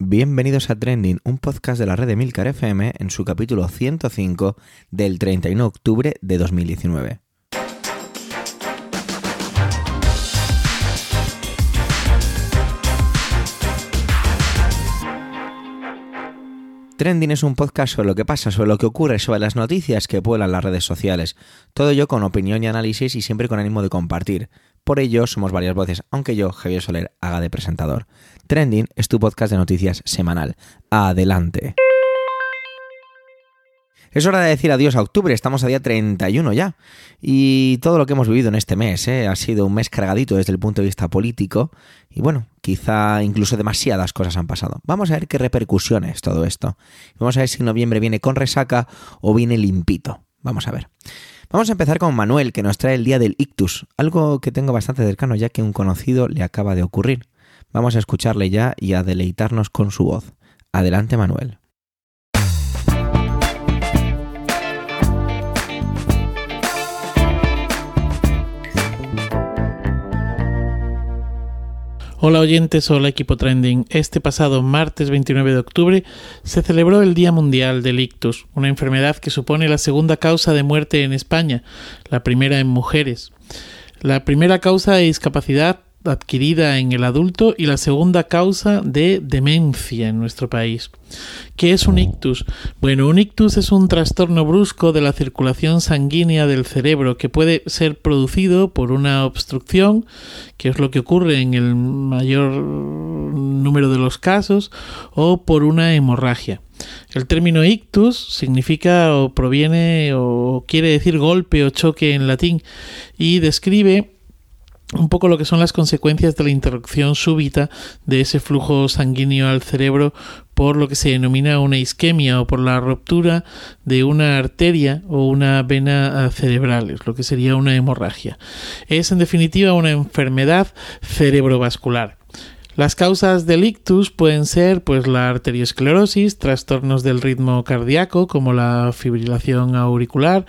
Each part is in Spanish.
Bienvenidos a Trending, un podcast de la red de Milcar FM en su capítulo 105 del 31 de octubre de 2019. Trending es un podcast sobre lo que pasa, sobre lo que ocurre, sobre las noticias que pueblan las redes sociales. Todo ello con opinión y análisis y siempre con ánimo de compartir. Por ello somos varias voces, aunque yo, Javier Soler, haga de presentador. Trending es tu podcast de noticias semanal. Adelante. Es hora de decir adiós a octubre, estamos a día 31 ya. Y todo lo que hemos vivido en este mes ¿eh? ha sido un mes cargadito desde el punto de vista político. Y bueno, quizá incluso demasiadas cosas han pasado. Vamos a ver qué repercusiones todo esto. Vamos a ver si noviembre viene con resaca o viene limpito. Vamos a ver. Vamos a empezar con Manuel, que nos trae el día del ictus, algo que tengo bastante cercano ya que un conocido le acaba de ocurrir. Vamos a escucharle ya y a deleitarnos con su voz. Adelante, Manuel. Hola oyentes, hola equipo trending. Este pasado martes 29 de octubre se celebró el Día Mundial del Ictus, una enfermedad que supone la segunda causa de muerte en España, la primera en mujeres. La primera causa de discapacidad adquirida en el adulto y la segunda causa de demencia en nuestro país. ¿Qué es un ictus? Bueno, un ictus es un trastorno brusco de la circulación sanguínea del cerebro que puede ser producido por una obstrucción, que es lo que ocurre en el mayor número de los casos, o por una hemorragia. El término ictus significa o proviene o quiere decir golpe o choque en latín y describe un poco lo que son las consecuencias de la interrupción súbita de ese flujo sanguíneo al cerebro por lo que se denomina una isquemia o por la ruptura de una arteria o una vena cerebral, lo que sería una hemorragia. Es en definitiva una enfermedad cerebrovascular. Las causas del ictus pueden ser pues la arteriosclerosis, trastornos del ritmo cardíaco como la fibrilación auricular,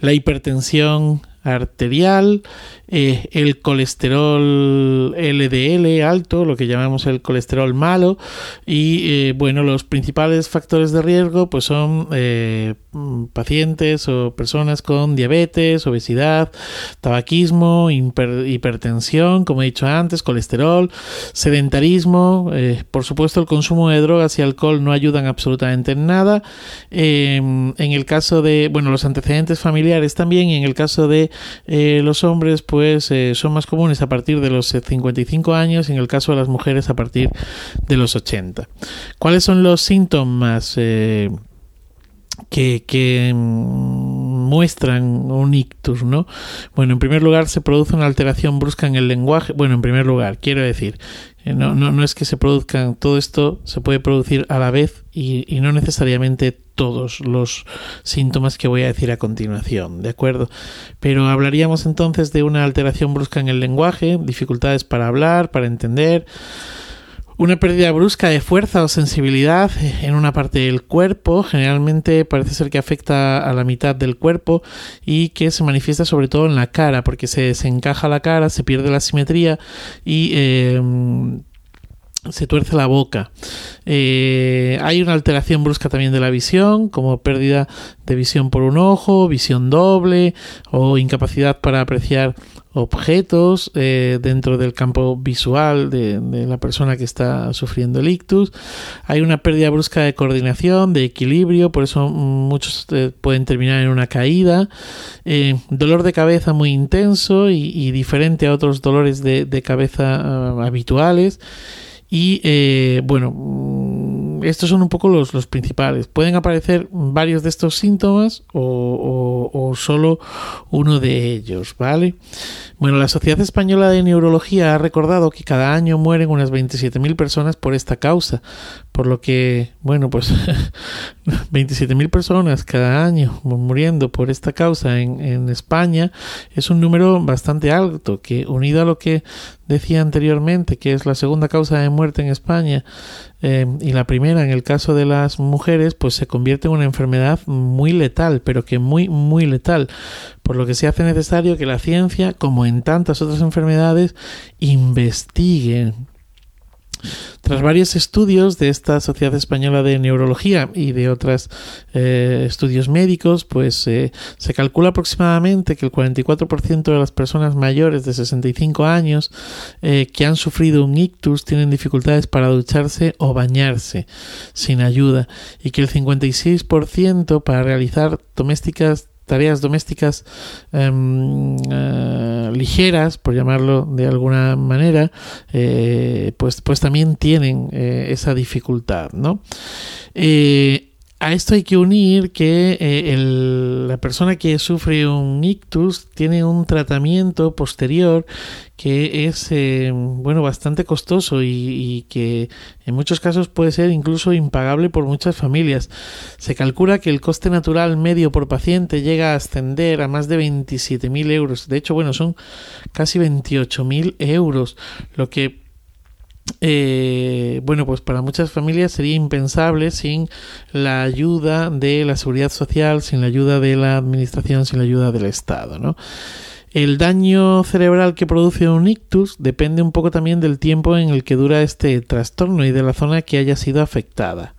la hipertensión arterial, eh, el colesterol LDL alto, lo que llamamos el colesterol malo, y eh, bueno, los principales factores de riesgo pues son eh, pacientes o personas con diabetes, obesidad, tabaquismo, hipertensión, como he dicho antes, colesterol, sedentarismo, por supuesto el consumo de drogas y alcohol no ayudan absolutamente en nada. en el caso de, bueno, los antecedentes familiares también, y en el caso de eh, los hombres pues eh, son más comunes a partir de los 55 años y en el caso de las mujeres a partir de los 80. ¿Cuáles son los síntomas? Eh, que, que, muestran un ictus, ¿no? Bueno, en primer lugar se produce una alteración brusca en el lenguaje. Bueno, en primer lugar, quiero decir, no, no, no es que se produzcan, todo esto se puede producir a la vez y, y, no necesariamente todos los síntomas que voy a decir a continuación, ¿de acuerdo? Pero hablaríamos entonces de una alteración brusca en el lenguaje, dificultades para hablar, para entender, una pérdida brusca de fuerza o sensibilidad en una parte del cuerpo, generalmente parece ser que afecta a la mitad del cuerpo y que se manifiesta sobre todo en la cara, porque se desencaja la cara, se pierde la simetría y eh, se tuerce la boca. Eh, hay una alteración brusca también de la visión, como pérdida de visión por un ojo, visión doble o incapacidad para apreciar objetos eh, dentro del campo visual de, la persona que está sufriendo el ictus. Hay una pérdida brusca de coordinación, de equilibrio, por eso muchos eh, pueden terminar en una caída. Eh, dolor de cabeza muy intenso y, diferente a otros dolores de, cabeza ah, habituales. Y bueno, estos son un poco los, los principales. Pueden aparecer varios de estos síntomas o, o, solo uno de ellos, ¿vale? Bueno, la Sociedad Española de Neurología ha recordado que cada año mueren unas 27.000 personas por esta causa, por lo que, bueno, pues 27.000 personas cada año muriendo por esta causa en, en España es un número bastante alto, que unido a lo que decía anteriormente, que es la segunda causa de muerte en España eh, y la primera en el caso de las mujeres, pues se convierte en una enfermedad muy letal, pero que muy, muy letal, por lo que se hace necesario que la ciencia, como en tantas otras enfermedades, investigue Tras varios estudios de esta Sociedad Española de Neurología y de otros eh, estudios médicos, pues eh, se calcula aproximadamente que el 44% de las personas mayores de 65 años eh, que han sufrido un ictus tienen dificultades para ducharse o bañarse sin ayuda y que el 56% para realizar domésticas tareas domésticas em, eh, ligeras, por llamarlo de alguna manera, eh, pues, pues también tienen eh, esa dificultad, ¿no? A esto hay que unir que eh, la persona que sufre un ictus tiene un tratamiento posterior que es eh, bueno bastante costoso y, que en muchos casos puede ser incluso impagable por muchas familias. Se calcula que el coste natural medio por paciente llega a ascender a más de 27.000 euros. De hecho, bueno, son casi 28.000 euros, lo que eh, bueno, pues para muchas familias sería impensable sin la ayuda de la seguridad social, sin la ayuda de la administración, sin la ayuda del Estado, ¿no? El daño cerebral que produce un ictus depende un poco también del tiempo en el que dura este trastorno y de la zona que haya sido afectada.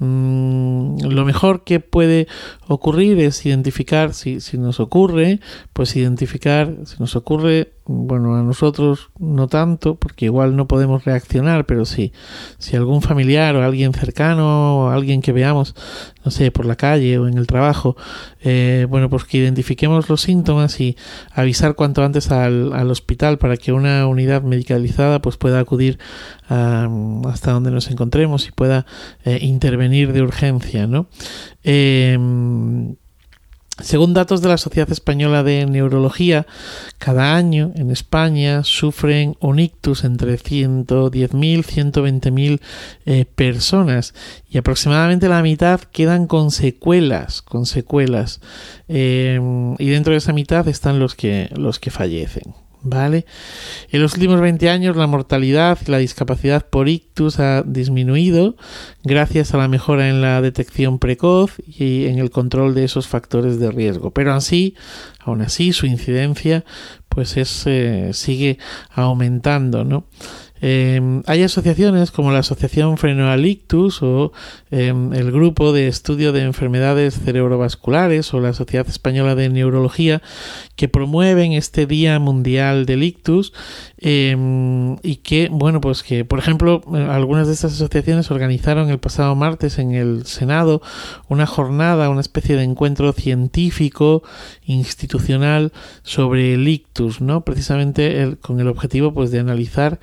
Mm, lo mejor que puede ocurrir es identificar, si, si nos ocurre, pues identificar, si nos ocurre, bueno, a nosotros no tanto, porque igual no podemos reaccionar, pero sí, si algún familiar o alguien cercano o alguien que veamos, no sé, por la calle o en el trabajo, eh, bueno, pues que identifiquemos los síntomas y avisar cuanto antes al, al hospital para que una unidad medicalizada pues pueda acudir hasta donde nos encontremos y pueda eh, intervenir de urgencia, ¿no? Em, según datos de la Sociedad Española de Neurología, cada año en España sufren un ictus entre 110.000 y 120.000 eh, personas y aproximadamente la mitad quedan con secuelas, con secuelas. Em, y dentro de esa mitad están los que, los que fallecen. ¿Vale? En los últimos 20 años la mortalidad y la discapacidad por ictus ha disminuido gracias a la mejora en la detección precoz y en el control de esos factores de riesgo. Pero así, aún así, su incidencia pues es, eh, sigue aumentando, ¿no? Em, hay asociaciones como la Asociación Frenoalictus o em, el Grupo de Estudio de Enfermedades Cerebrovasculares o la Sociedad Española de Neurología que promueven este Día Mundial del Ictus em, y que, bueno, pues que, por ejemplo, algunas de estas asociaciones organizaron el pasado martes en el Senado una jornada, una especie de encuentro científico institucional sobre el ictus, ¿no? Precisamente con el objetivo, pues, de analizar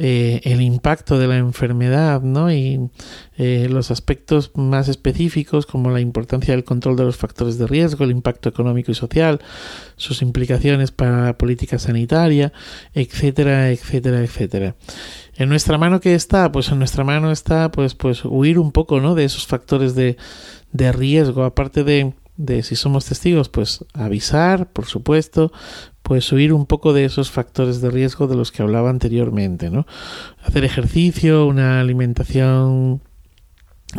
eh, el impacto de la enfermedad ¿no? y eh, los aspectos más específicos como la importancia del control de los factores de riesgo, el impacto económico y social, sus implicaciones para la política sanitaria, etcétera, etcétera, etcétera. En nuestra mano qué está, pues en nuestra mano está pues pues huir un poco, ¿no? de esos factores de, de riesgo, aparte de de si somos testigos, pues avisar, por supuesto, pues huir un poco de esos factores de riesgo de los que hablaba anteriormente, ¿no? Hacer ejercicio, una alimentación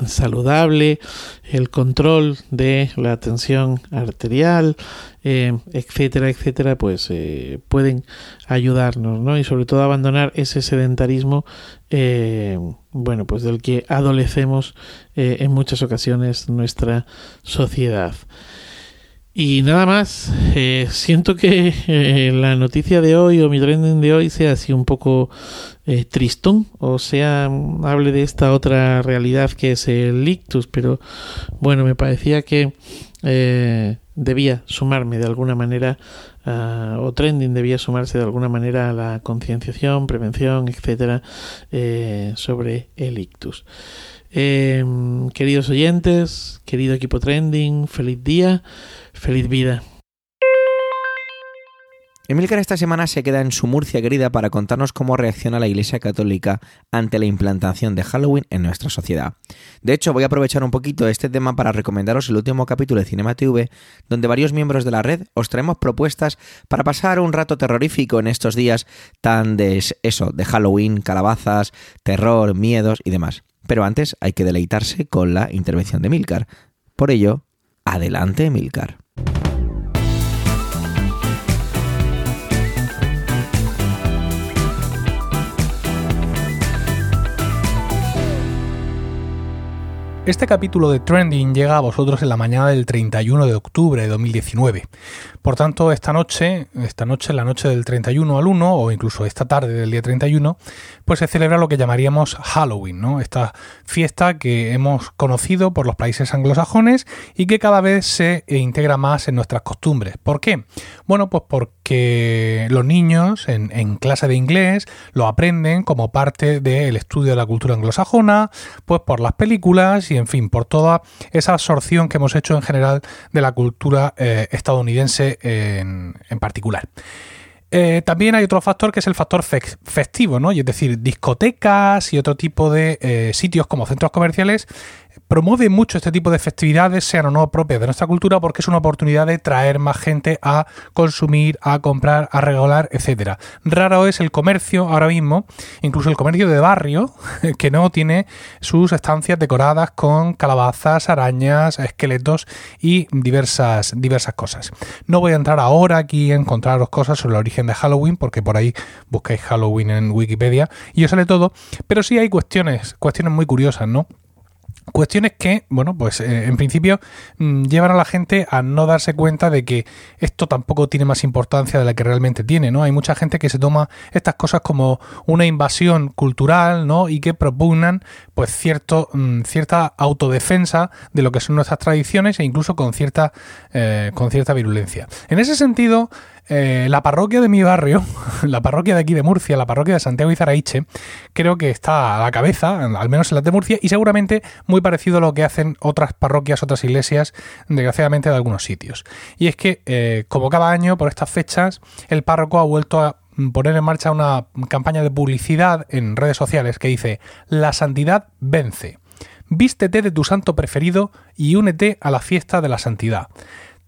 saludable, el control de la tensión arterial, eh, etcétera, etcétera, pues eh, pueden ayudarnos, ¿no? Y sobre todo abandonar ese sedentarismo, eh, bueno, pues del que adolecemos en muchas ocasiones nuestra sociedad. Y nada más, siento que la noticia de hoy o mi trending de hoy sea así un poco eh, tristón, o sea, hable de esta otra realidad que es el ictus, pero bueno, me parecía que eh, debía sumarme de alguna manera, o trending debía sumarse de alguna manera a la concienciación, prevención, etcétera, eh, sobre el ictus. queridos oyentes, querido equipo trending, feliz día, feliz vida. Emilcar esta semana se queda en su Murcia querida para contarnos cómo reacciona la Iglesia Católica ante la implantación de Halloween en nuestra sociedad. De hecho, voy a aprovechar un poquito este tema para recomendaros el último capítulo de Cinema TV, donde varios miembros de la red os traemos propuestas para pasar un rato terrorífico en estos días tan de eso, de Halloween, calabazas, terror, miedos y demás. Pero antes hay que deleitarse con la intervención de Emilcar. Por ello, adelante Emilcar. Este capítulo de Trending llega a vosotros en la mañana del 31 de octubre de 2019. Por tanto, esta noche, esta noche, la noche del 31 al 1, o incluso esta tarde del día 31, pues se celebra lo que llamaríamos Halloween, ¿no? Esta fiesta que hemos conocido por los países anglosajones y que cada vez se integra más en nuestras costumbres. ¿Por qué? Bueno, pues porque los niños en, clase de inglés lo aprenden como parte del estudio de la cultura anglosajona, pues por las películas y en fin, por toda esa absorción que hemos hecho en general de la cultura eh, estadounidense en, en particular. Eh, también hay otro factor que es el factor festivo, ¿no? Y es decir, discotecas y otro tipo de eh, sitios como centros comerciales promueve mucho este tipo de festividades, sean o no propias de nuestra cultura, porque es una oportunidad de traer más gente a consumir, a comprar, a regalar, etcétera. Raro es el comercio ahora mismo, incluso el comercio de barrio, que no tiene sus estancias decoradas con calabazas, arañas, esqueletos y diversas, diversas cosas. No voy a entrar ahora aquí a encontraros cosas sobre el origen de Halloween, porque por ahí buscáis Halloween en Wikipedia y os sale todo, pero sí hay cuestiones, cuestiones muy curiosas, ¿no? Cuestiones que, bueno, pues eh, en principio mm, llevan a la gente a no darse cuenta de que esto tampoco tiene más importancia de la que realmente tiene, ¿no? Hay mucha gente que se toma estas cosas como una invasión cultural, ¿no? Y que propugnan, pues, cierto, mm, cierta autodefensa de lo que son nuestras tradiciones e incluso con cierta, eh, con cierta virulencia. En ese sentido, eh, la parroquia de mi barrio, la parroquia de aquí de Murcia, la parroquia de Santiago y creo que está a la cabeza, al menos en la de Murcia, y seguramente muy parecido a lo que hacen otras parroquias, otras iglesias, desgraciadamente de algunos sitios. Y es que, eh, como cada año, por estas fechas, el párroco ha vuelto a poner en marcha una campaña de publicidad en redes sociales que dice, la santidad vence. Vístete de tu santo preferido y únete a la fiesta de la santidad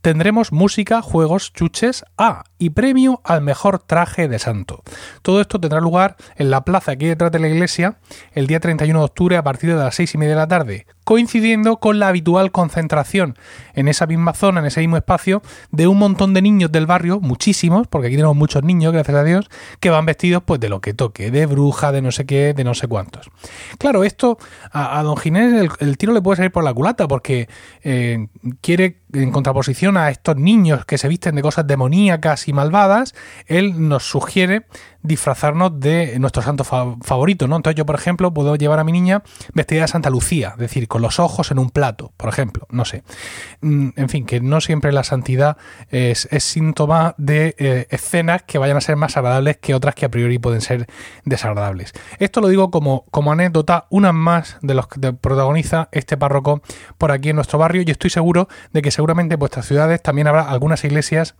tendremos música, juegos, chuches, ah, y premio al mejor traje de santo. Todo esto tendrá lugar en la plaza aquí detrás de la iglesia el día 31 de octubre a partir de las 6 y media de la tarde, coincidiendo con la habitual concentración en esa misma zona, en ese mismo espacio, de un montón de niños del barrio, muchísimos, porque aquí tenemos muchos niños, gracias a Dios, que van vestidos pues de lo que toque, de bruja, de no sé qué, de no sé cuántos. Claro, esto a, don Ginés el, tiro le puede salir por la culata, porque eh, quiere en contraposición a estos niños que se visten de cosas demoníacas y malvadas, él nos sugiere disfrazarnos de nuestro santo favorito, ¿no? Entonces yo, por ejemplo, puedo llevar a mi niña vestida de Santa Lucía, es decir, con los ojos en un plato, por ejemplo, no sé. Mm, en fin, que no siempre la santidad es, síntoma de eh, escenas que vayan a ser más agradables que otras que a priori pueden ser desagradables. Esto lo digo como, como anécdota, una más de los que protagoniza este párroco por aquí en nuestro barrio y estoy seguro de que seguramente en vuestras ciudades también habrá algunas iglesias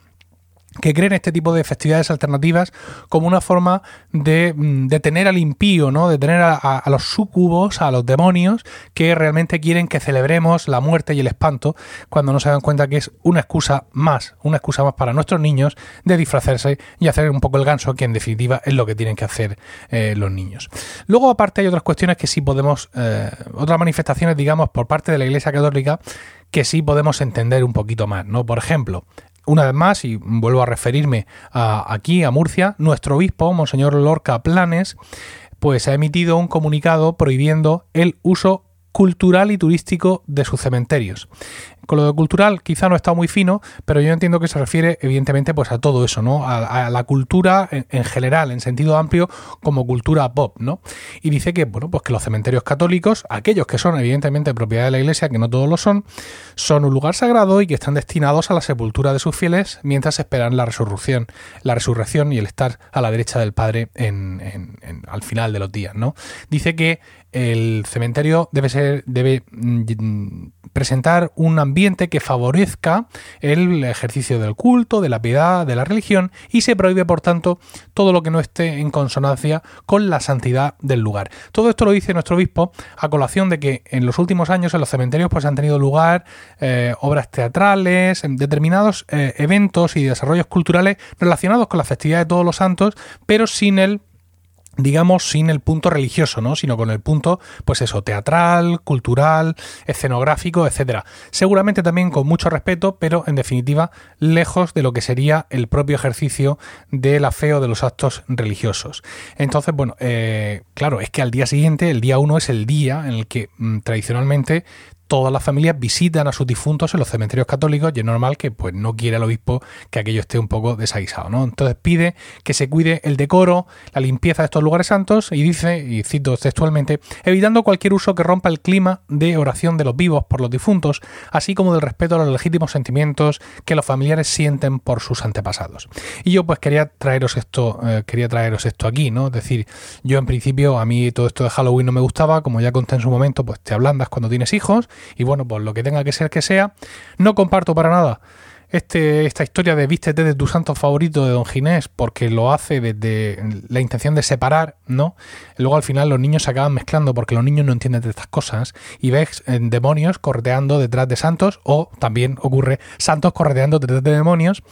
que creen este tipo de festividades alternativas como una forma de detener mm, al impío, ¿no? de tener a, los sucubos, a los demonios, que realmente quieren que celebremos la muerte y el espanto, cuando no se dan cuenta que es una excusa más, una excusa más para nuestros niños de disfrazarse y hacer un poco el ganso, que en definitiva es lo que tienen que hacer eh, los niños. Luego, aparte, hay otras cuestiones que sí podemos, eh, otras manifestaciones, digamos, por parte de la Iglesia Católica, que sí podemos entender un poquito más, ¿no? Por ejemplo, una vez más, y vuelvo a referirme a, aquí, a Murcia, nuestro obispo, Monseñor Lorca Planes, pues ha emitido un comunicado prohibiendo el uso cultural y turístico de sus cementerios. Con lo de cultural quizá no está muy fino, pero yo entiendo que se refiere evidentemente pues a todo eso, ¿no? A, la cultura en, general, en sentido amplio, como cultura pop, ¿no? Y dice que, bueno, pues que los cementerios católicos, aquellos que son evidentemente propiedad de la iglesia, que no todos lo son, son un lugar sagrado y que están destinados a la sepultura de sus fieles mientras esperan la resurrección, la resurrección y el estar a la derecha del Padre en, al final de los días, ¿no? Dice que el cementerio debe ser, debe mm, presentar un ambiente que favorezca el ejercicio del culto, de la piedad, de la religión y se prohíbe por tanto todo lo que no esté en consonancia con la santidad del lugar. Todo esto lo dice nuestro obispo a colación de que en los últimos años en los cementerios pues han tenido lugar eh, obras teatrales, determinados eh, eventos y desarrollos culturales relacionados con la festividad de todos los santos, pero sin el digamos, sin el punto religioso, ¿no? Sino con el punto, pues eso, teatral, cultural, escenográfico, etcétera. Seguramente también con mucho respeto, pero en definitiva, lejos de lo que sería el propio ejercicio de la fe o de los actos religiosos. Entonces, bueno, eh, claro, es que al día siguiente, el día 1 es el día en el que mm, tradicionalmente todas las familias visitan a sus difuntos en los cementerios católicos y es normal que pues no quiera el obispo que aquello esté un poco desaguisado, ¿no? Entonces pide que se cuide el decoro, la limpieza de estos lugares santos y dice, y cito textualmente, evitando cualquier uso que rompa el clima de oración de los vivos por los difuntos, así como del respeto a los legítimos sentimientos que los familiares sienten por sus antepasados. Y yo pues quería traeros esto, eh, quería traeros esto aquí, ¿no? Es decir, yo en principio a mí todo esto de Halloween no me gustaba, como ya conté en su momento, pues te ablandas cuando tienes hijos y bueno, pues lo que tenga que ser que sea. No comparto para nada este, esta historia de vístete de tu santo favorito de Don Ginés porque lo hace desde la intención de separar, ¿no? Luego al final los niños se acaban mezclando porque los niños no entienden de estas cosas y ves en demonios correteando detrás de santos o también ocurre santos correteando detrás de demonios,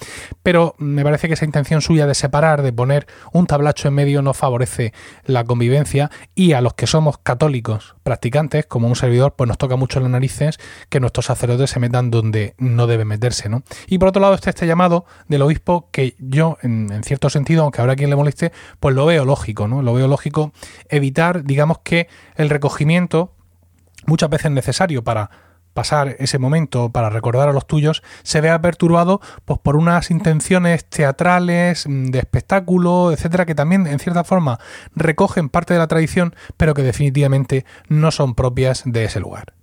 pero me parece que esa intención suya de separar, de poner un tablacho en medio no favorece la convivencia y a los que somos católicos practicantes, como un servidor, pues nos toca mucho las narices que nuestros sacerdotes se metan donde no deben meterse, ¿no? Y por otro lado está este llamado del obispo que yo, en, cierto sentido, aunque habrá quien le moleste, pues lo veo lógico, ¿no? Lo veo lógico evitar, digamos que el recogimiento, muchas veces necesario para pasar ese momento para recordar a los tuyos se vea perturbado pues por unas intenciones teatrales mm, de espectáculo etcétera que también en cierta forma recogen parte de la tradición pero que definitivamente no son propias de ese lugar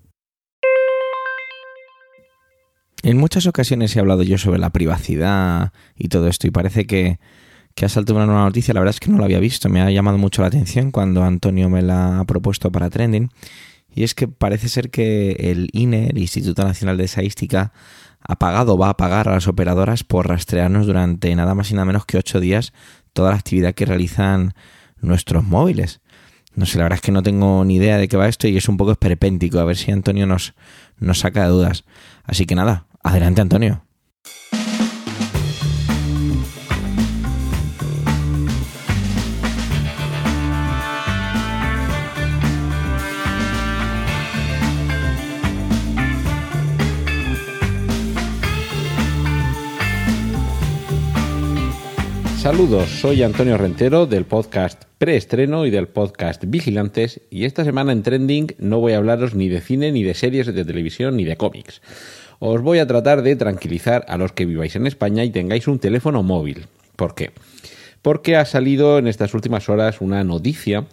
en muchas ocasiones he hablado yo sobre la privacidad y todo esto y parece que, que ha saltado una nueva noticia. La verdad es que no la había visto. Me ha llamado mucho la atención cuando Antonio me la ha propuesto para Trending. Y es que parece ser que el INE, el Instituto Nacional de Estadística, ha pagado, va a pagar a las operadoras por rastrearnos durante nada más y nada menos que ocho días toda la actividad que realizan nuestros móviles. No sé, la verdad es que no tengo ni idea de qué va esto y es un poco esperpéntico. A ver si Antonio nos, nos saca de dudas. Así que nada, Adelante, Antonio. Saludos, soy Antonio Rentero del podcast Preestreno y del podcast Vigilantes y esta semana en Trending no voy a hablaros ni de cine, ni de series de televisión, ni de cómics os voy a tratar de tranquilizar a los que viváis en España y tengáis un teléfono móvil. ¿Por qué? Porque ha salido en estas últimas horas una noticia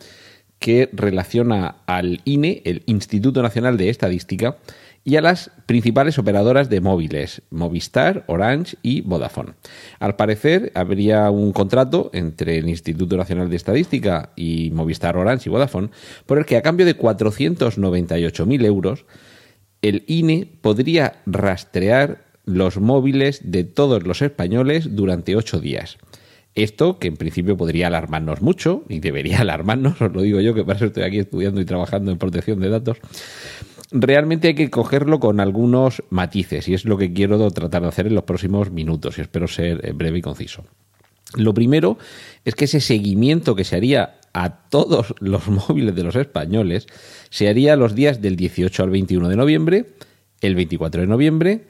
que relaciona al INE, el Instituto Nacional de Estadística, y a las principales operadoras de móviles, Movistar, Orange y Vodafone. Al parecer, habría un contrato entre el Instituto Nacional de Estadística y Movistar, Orange y Vodafone, por el que a cambio de 498.000 euros el INE podría rastrear los móviles de todos los españoles durante ocho días. Esto, que en principio podría alarmarnos mucho, y debería alarmarnos, os lo digo yo, que para eso estoy aquí estudiando y trabajando en protección de datos, realmente hay que cogerlo con algunos matices, y es lo que quiero tratar de hacer en los próximos minutos, y espero ser eh, breve y conciso. Lo primero es que ese seguimiento que se haría a todos los móviles de los españoles se haría los días del 18 al 21 de noviembre, el 24 de noviembre,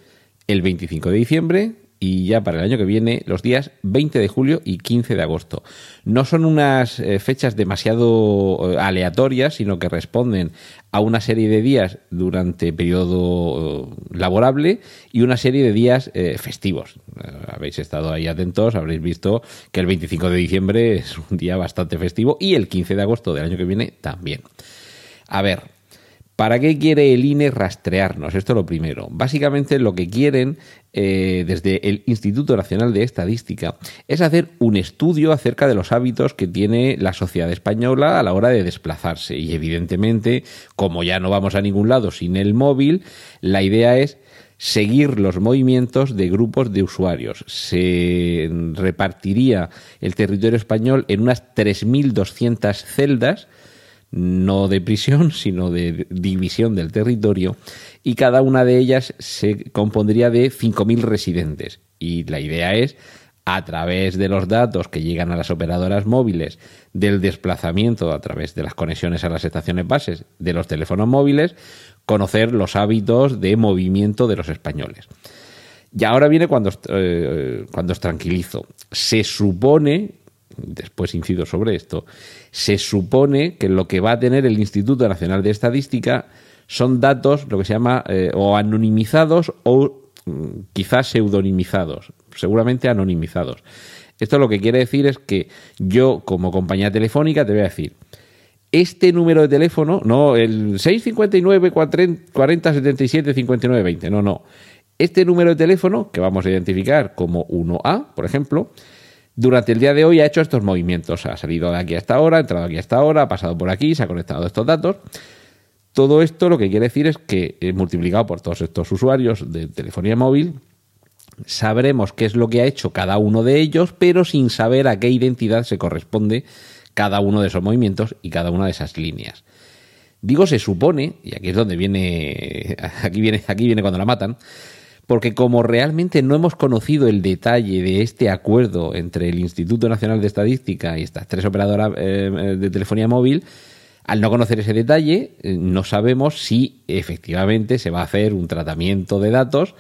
el 25 de diciembre y ya para el año que viene los días 20 de julio y 15 de agosto. No son unas eh, fechas demasiado eh, aleatorias, sino que responden a una serie de días durante periodo eh, laborable y una serie de días festivos. habéis estado ahí atentos, habréis visto que el 25 de diciembre es un día bastante festivo y el 15 de agosto del año que viene también. A ver, ¿Para qué quiere el INE rastrearnos? Esto es lo primero. Básicamente lo que quieren eh, desde el Instituto Nacional de Estadística es hacer un estudio acerca de los hábitos que tiene la sociedad española a la hora de desplazarse. Y evidentemente, como ya no vamos a ningún lado sin el móvil, la idea es seguir los movimientos de grupos de usuarios. Se repartiría el territorio español en unas 3.200 celdas no de prisión, sino de división del territorio, y cada una de ellas se compondría de 5.000 residentes. Y la idea es a través de los datos que llegan a las operadoras móviles, del desplazamiento a través de las conexiones a las estaciones bases de los teléfonos móviles, conocer los hábitos de movimiento de los españoles. Y ahora viene cuando, eh, cuando os tranquilizo. Se supone, después incido sobre esto, se supone que lo que va a tener el Instituto Nacional de Estadística son datos, lo que se llama, eh, o anonimizados o mm, quizás pseudonimizados, seguramente anonimizados. Esto lo que quiere decir es que yo, como compañía telefónica, te voy a decir, este número de teléfono, no el 659 40 77 59 20, no, no. Este número de teléfono, que vamos a identificar como 1A, por ejemplo, durante el día de hoy ha hecho estos movimientos. Ha salido de aquí a esta hora, ha entrado aquí a esta hora, ha pasado por aquí, se ha conectado estos datos. Todo esto lo que quiere decir es que, eh, multiplicado por todos estos usuarios de telefonía móvil, sabremos qué es lo que ha hecho cada uno de ellos, pero sin saber a qué identidad se corresponde cada uno de esos movimientos y cada una de esas líneas. Digo se supone, y aquí es donde viene, aquí viene, aquí viene cuando la matan, porque como realmente no hemos conocido el detalle de este acuerdo entre el Instituto Nacional de Estadística y estas tres operadoras eh, eh, de telefonía móvil, al no conocer ese detalle, eh, no sabemos si efectivamente se va a hacer un tratamiento de datos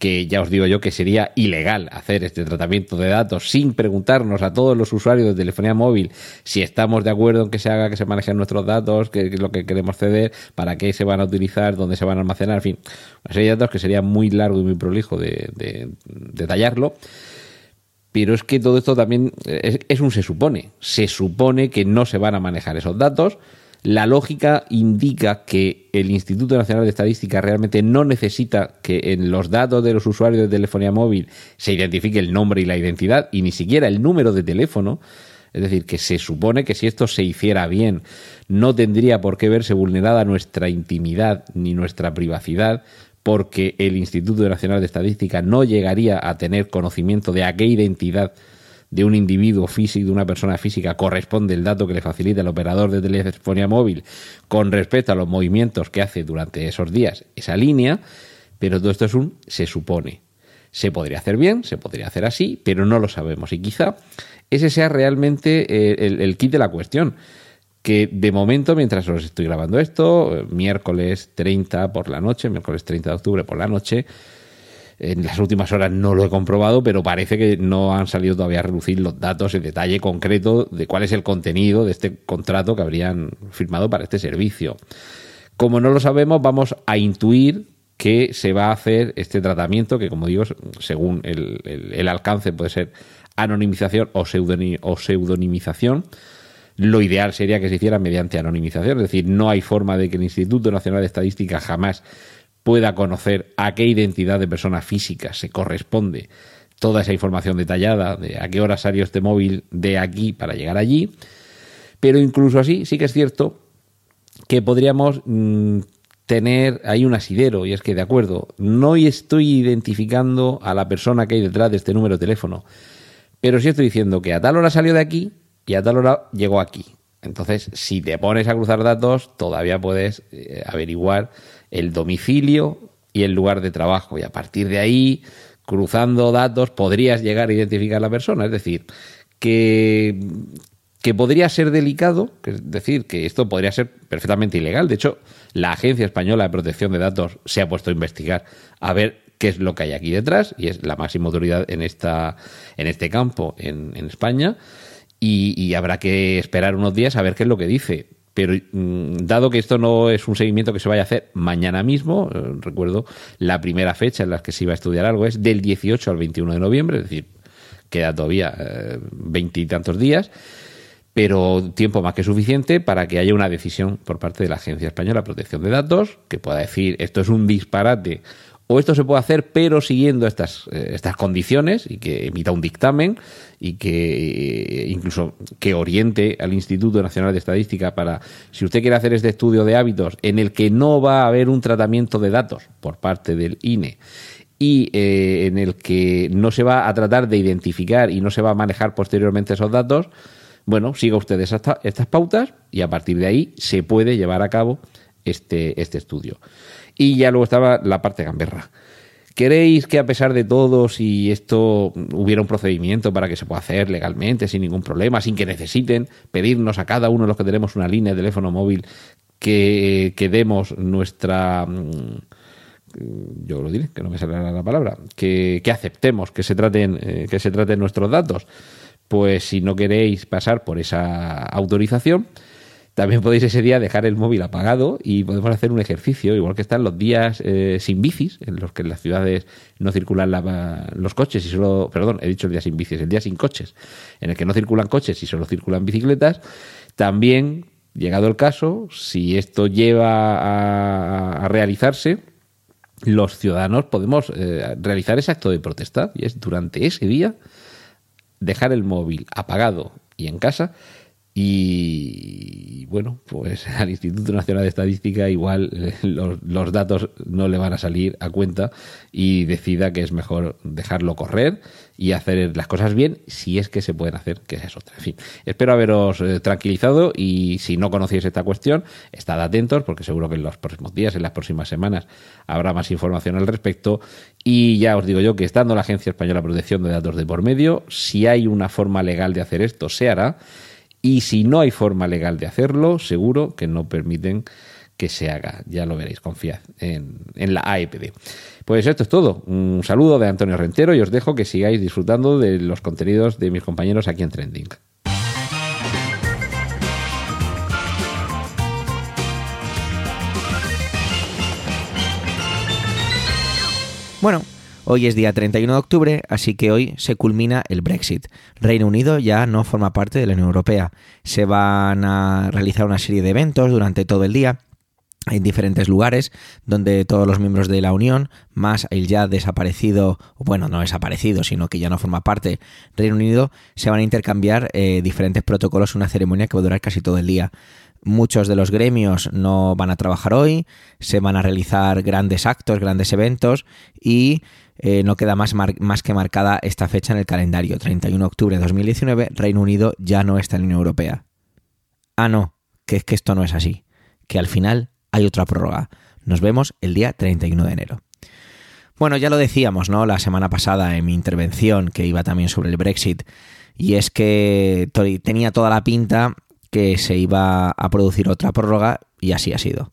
que ya os digo yo que sería ilegal hacer este tratamiento de datos sin preguntarnos a todos los usuarios de telefonía móvil si estamos de acuerdo en que se haga, que se manejen nuestros datos, qué es lo que queremos ceder, para qué se van a utilizar, dónde se van a almacenar, en fin, una serie de datos que sería muy largo y muy prolijo de, detallarlo. Pero es que todo esto también es, es un se supone. Se supone que no se van a manejar esos datos la lógica indica que el Instituto Nacional de Estadística realmente no necesita que en los datos de los usuarios de telefonía móvil se identifique el nombre y la identidad y ni siquiera el número de teléfono. Es decir, que se supone que si esto se hiciera bien, no tendría por qué verse vulnerada nuestra intimidad ni nuestra privacidad, porque el Instituto Nacional de Estadística no llegaría a tener conocimiento de a qué identidad de un individuo físico, de una persona física, corresponde el dato que le facilita el operador de telefonía móvil con respecto a los movimientos que hace durante esos días esa línea, pero todo esto es un se supone. Se podría hacer bien, se podría hacer así, pero no lo sabemos. Y quizá ese sea realmente eh, el, el kit de la cuestión que de momento, mientras os estoy grabando esto, eh, miércoles 30 por la noche, miércoles 30 de octubre por la noche, en las últimas horas no lo he comprobado, pero parece que no han salido todavía a reducir los datos en detalle concreto de cuál es el contenido de este contrato que habrían firmado para este servicio. Como no lo sabemos, vamos a intuir que se va a hacer este tratamiento, que como digo, según el, alcance puede ser anonimización o pseudonimización. Lo ideal sería que se hiciera mediante anonimización, es decir, no hay forma de que el Instituto Nacional de Estadística jamás pueda conocer a qué identidad de persona física se corresponde toda esa información detallada de a qué hora salió este móvil de aquí para llegar allí. Pero incluso así, sí que es cierto que podríamos mm, tener ahí un asidero, y es que, de acuerdo, no estoy identificando a la persona que hay detrás de este número de teléfono, pero sí estoy diciendo que a tal hora salió de aquí y a tal hora llegó aquí. Entonces, si te pones a cruzar datos, todavía puedes eh, averiguar el domicilio y el lugar de trabajo. Y a partir de ahí, cruzando datos, podrías llegar a identificar a la persona. Es decir, que, que podría ser delicado, es decir, que esto podría ser perfectamente ilegal. De hecho, la Agencia Española de Protección de Datos se ha puesto a investigar a ver qué es lo que hay aquí detrás, y es la máxima autoridad en, esta, en este campo en, España. y, habrá que esperar unos días a ver qué es lo que dice. Pero mm, dado que esto no es un seguimiento que se vaya a hacer mañana mismo, eh, recuerdo la primera fecha en la que se iba a estudiar algo es del 18 al 21 de noviembre, es decir, queda todavía eh, veintitantos días, pero tiempo más que suficiente para que haya una decisión por parte de la Agencia Española de Protección de Datos que pueda decir esto es un disparate o esto se puede hacer pero siguiendo estas, eh, estas condiciones y que emita un dictamen y que eh, incluso que oriente al Instituto Nacional de Estadística para si usted quiere hacer este estudio de hábitos en el que no va a haber un tratamiento de datos por parte del INE y eh, en el que no se va a tratar de identificar y no se va a manejar posteriormente esos datos, bueno, siga usted estas pautas y a partir de ahí se puede llevar a cabo este, este estudio. Y ya luego estaba la parte gamberra. ¿Queréis que a pesar de todo, si esto hubiera un procedimiento para que se pueda hacer legalmente, sin ningún problema, sin que necesiten pedirnos a cada uno de los que tenemos una línea de teléfono móvil que, que demos nuestra... mm, Yo lo diré, que no me sale la palabra, que, que aceptemos que se, traten, eh, que se traten nuestros datos. Pues si no queréis pasar por esa autorización, también podéis ese día dejar el móvil apagado y podemos hacer un ejercicio, igual que están los días eh, sin bicis, en los que en las ciudades no circulan la- los coches y solo, perdón, he dicho el día sin bicis, el día sin coches, en el que no circulan coches y solo circulan bicicletas. También, llegado el caso, si esto lleva a, realizarse, los ciudadanos podemos eh, realizar ese acto de protesta y es durante ese día dejar el móvil apagado y en casa y bueno, pues al Instituto Nacional de Estadística igual eh, los, los datos no le van a salir a cuenta y decida que es mejor dejarlo correr y hacer las cosas bien si es que se pueden hacer, que es otra. En fin, espero haberos eh, tranquilizado y si no conocéis esta cuestión, estad atentos porque seguro que en los próximos días, en las próximas semanas, habrá más información al respecto. Y ya os digo yo que estando la Agencia Española de Protección de Datos de por medio, si hay una forma legal de hacer esto, se hará. Y si no hay forma legal de hacerlo, seguro que no permiten que se haga. Ya lo veréis, confiad en, en la AEPD. Pues esto es todo. Un saludo de Antonio Rentero y os dejo que sigáis disfrutando de los contenidos de mis compañeros aquí en Trending. Bueno, hoy es día 31 de octubre, así que hoy se culmina el Brexit. Reino Unido ya no forma parte de la Unión Europea. Se van a realizar una serie de eventos durante todo el día en diferentes lugares donde todos los miembros de la Unión, más el ya desaparecido, bueno, no desaparecido, sino que ya no forma parte Reino Unido, se van a intercambiar eh, diferentes protocolos, una ceremonia que va a durar casi todo el día. Muchos de los gremios no van a trabajar hoy, se van a realizar grandes actos, grandes eventos y eh, no queda más, más que marcada esta fecha en el calendario. 31 de octubre de 2019, Reino Unido ya no está en la Unión Europea. Ah, no, que es que esto no es así, que al final hay otra prórroga. Nos vemos el día 31 de enero. Bueno, ya lo decíamos, ¿no? La semana pasada en mi intervención, que iba también sobre el Brexit, y es que tenía toda la pinta que se iba a producir otra prórroga, y así ha sido.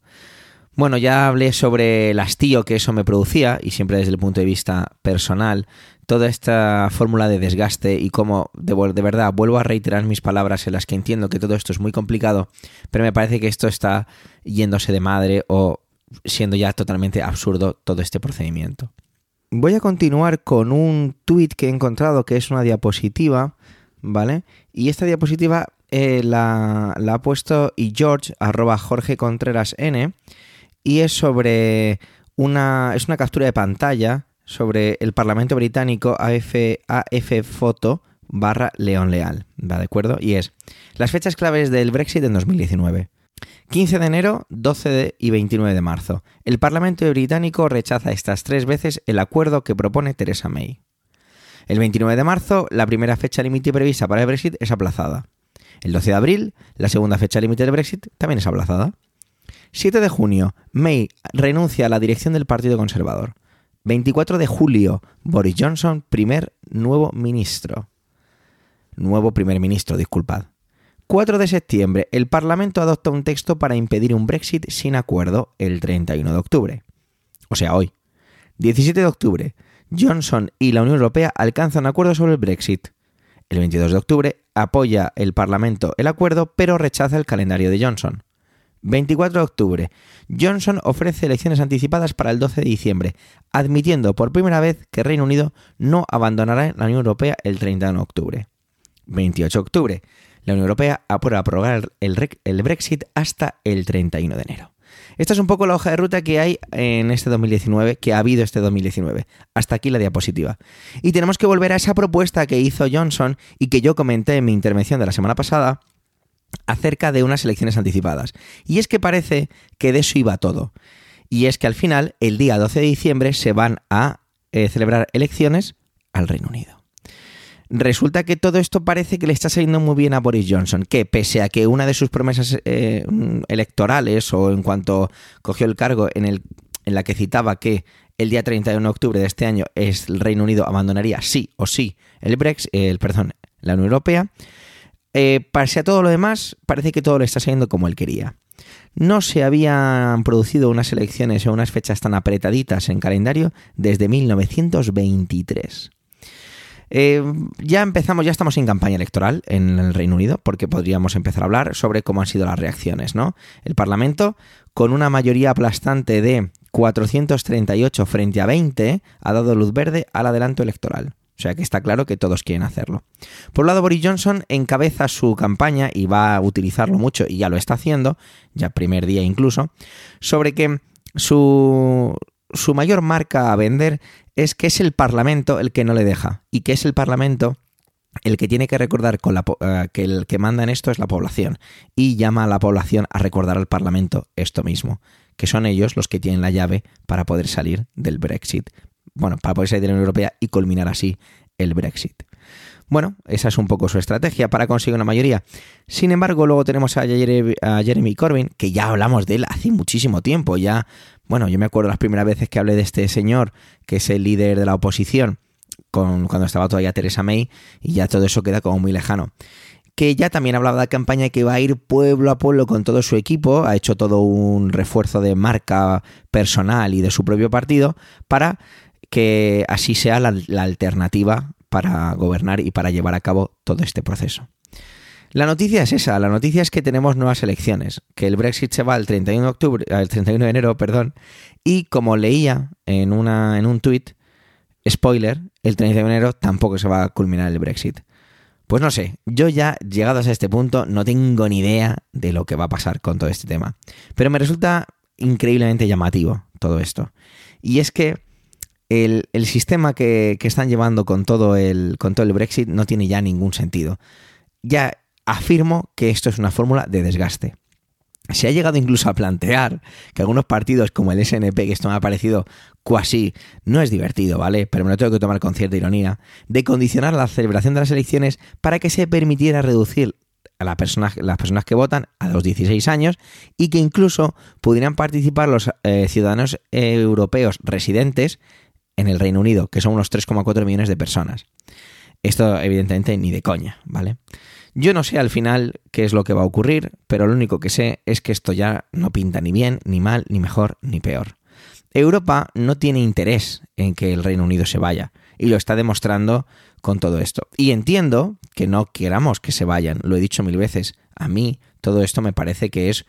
Bueno, ya hablé sobre el hastío que eso me producía, y siempre desde el punto de vista personal, toda esta fórmula de desgaste y cómo, de, de verdad, vuelvo a reiterar mis palabras en las que entiendo que todo esto es muy complicado, pero me parece que esto está yéndose de madre o siendo ya totalmente absurdo todo este procedimiento. Voy a continuar con un tuit que he encontrado que es una diapositiva, ¿vale? Y esta diapositiva eh, la, la ha puesto y George, arroba Jorge Contreras N, y es sobre una, es una captura de pantalla sobre el Parlamento Británico AF, barra León Leal, ¿va de acuerdo? Y es las fechas claves del Brexit en 2019. 15 de enero, 12 de- y 29 de marzo. El Parlamento británico rechaza estas tres veces el acuerdo que propone Theresa May. El 29 de marzo, la primera fecha límite prevista para el Brexit es aplazada. El 12 de abril, la segunda fecha límite del Brexit también es aplazada. 7 de junio, May renuncia a la dirección del Partido Conservador. 24 de julio, Boris Johnson, primer nuevo ministro. Nuevo primer ministro, disculpad. 4 de septiembre, el Parlamento adopta un texto para impedir un Brexit sin acuerdo el 31 de octubre. O sea, hoy. 17 de octubre, Johnson y la Unión Europea alcanzan acuerdo sobre el Brexit. El 22 de octubre apoya el Parlamento el acuerdo, pero rechaza el calendario de Johnson. 24 de octubre, Johnson ofrece elecciones anticipadas para el 12 de diciembre, admitiendo por primera vez que Reino Unido no abandonará la Unión Europea el 31 de octubre. 28 de octubre, la Unión Europea aprueba prorrogar el, el Brexit hasta el 31 de enero. Esta es un poco la hoja de ruta que hay en este 2019, que ha habido este 2019. Hasta aquí la diapositiva. Y tenemos que volver a esa propuesta que hizo Johnson y que yo comenté en mi intervención de la semana pasada acerca de unas elecciones anticipadas. Y es que parece que de eso iba todo. Y es que al final, el día 12 de diciembre, se van a eh, celebrar elecciones al Reino Unido. Resulta que todo esto parece que le está saliendo muy bien a Boris Johnson, que pese a que una de sus promesas eh, electorales o en cuanto cogió el cargo en, el, en la que citaba que el día 31 de octubre de este año el Reino Unido abandonaría sí o sí el Brexit, el, perdón, la Unión Europea. Eh, a todo lo demás, parece que todo le está saliendo como él quería. No se habían producido unas elecciones o unas fechas tan apretaditas en calendario desde 1923. Eh, ya empezamos, ya estamos en campaña electoral en el Reino Unido, porque podríamos empezar a hablar sobre cómo han sido las reacciones, ¿no? El Parlamento, con una mayoría aplastante de 438 frente a 20, ha dado luz verde al adelanto electoral. O sea que está claro que todos quieren hacerlo. Por un lado, Boris Johnson encabeza su campaña y va a utilizarlo mucho, y ya lo está haciendo, ya primer día incluso, sobre que su, su mayor marca a vender es que es el Parlamento el que no le deja, y que es el Parlamento el que tiene que recordar con la, eh, que el que manda en esto es la población, y llama a la población a recordar al Parlamento esto mismo, que son ellos los que tienen la llave para poder salir del Brexit bueno, para poder salir de la Unión Europea y culminar así el Brexit. Bueno, esa es un poco su estrategia para conseguir una mayoría. Sin embargo, luego tenemos a Jeremy Corbyn, que ya hablamos de él hace muchísimo tiempo. Ya, bueno, yo me acuerdo las primeras veces que hablé de este señor, que es el líder de la oposición, con, cuando estaba todavía Theresa May, y ya todo eso queda como muy lejano que ya también hablaba de la campaña que va a ir pueblo a pueblo con todo su equipo, ha hecho todo un refuerzo de marca personal y de su propio partido para que así sea la, alternativa para gobernar y para llevar a cabo todo este proceso. La noticia es esa, la noticia es que tenemos nuevas elecciones, que el Brexit se va el 31 de octubre, el 31 de enero, perdón, y como leía en una en un tuit, spoiler, el 31 de enero tampoco se va a culminar el Brexit. Pues no sé, yo ya llegados a este punto no tengo ni idea de lo que va a pasar con todo este tema, pero me resulta increíblemente llamativo todo esto. Y es que el, sistema que, están llevando con todo, el, con todo el Brexit no tiene ya ningún sentido. Ya afirmo que esto es una fórmula de desgaste. Se ha llegado incluso a plantear que algunos partidos como el SNP, que esto me ha parecido cuasi, no es divertido, ¿vale? Pero me lo tengo que tomar con cierta ironía, de condicionar la celebración de las elecciones para que se permitiera reducir a las personas que votan a los 16 años y que incluso pudieran participar los eh, ciudadanos europeos residentes en el Reino Unido, que son unos 3,4 millones de personas. Esto evidentemente ni de coña, ¿vale? Yo no sé al final qué es lo que va a ocurrir, pero lo único que sé es que esto ya no pinta ni bien, ni mal, ni mejor, ni peor. Europa no tiene interés en que el Reino Unido se vaya, y lo está demostrando con todo esto. Y entiendo que no queramos que se vayan, lo he dicho mil veces. A mí todo esto me parece que es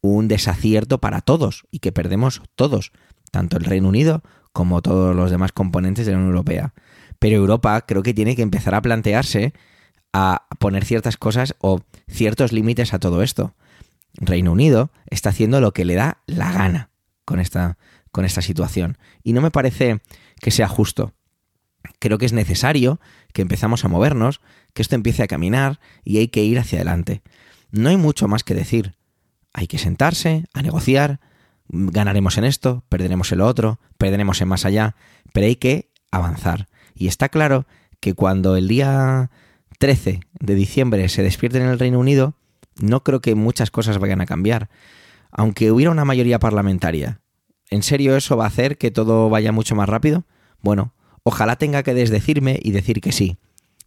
un desacierto para todos y que perdemos todos, tanto el Reino Unido como todos los demás componentes de la Unión Europea. Pero Europa creo que tiene que empezar a plantearse a poner ciertas cosas o ciertos límites a todo esto. Reino Unido está haciendo lo que le da la gana con esta, con esta situación. Y no me parece que sea justo. Creo que es necesario que empezamos a movernos, que esto empiece a caminar y hay que ir hacia adelante. No hay mucho más que decir. Hay que sentarse, a negociar, ganaremos en esto, perderemos en lo otro, perderemos en más allá, pero hay que avanzar. Y está claro que cuando el día 13 de diciembre se despierten en el Reino Unido, no creo que muchas cosas vayan a cambiar. Aunque hubiera una mayoría parlamentaria, ¿en serio eso va a hacer que todo vaya mucho más rápido? Bueno, ojalá tenga que desdecirme y decir que sí.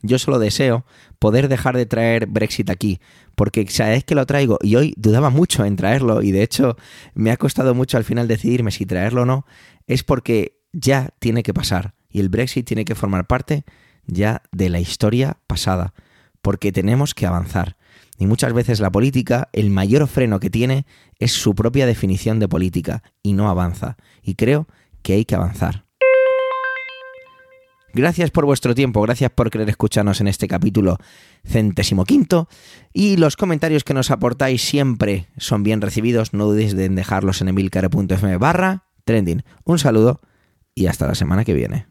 Yo solo deseo poder dejar de traer Brexit aquí, porque sabéis que lo traigo y hoy dudaba mucho en traerlo y de hecho me ha costado mucho al final decidirme si traerlo o no, es porque ya tiene que pasar y el Brexit tiene que formar parte ya de la historia pasada, porque tenemos que avanzar. Y muchas veces la política, el mayor freno que tiene es su propia definición de política y no avanza. Y creo que hay que avanzar. Gracias por vuestro tiempo, gracias por querer escucharnos en este capítulo centésimo quinto y los comentarios que nos aportáis siempre son bien recibidos, no dudéis en dejarlos en emilcare.fm barra trending. Un saludo y hasta la semana que viene.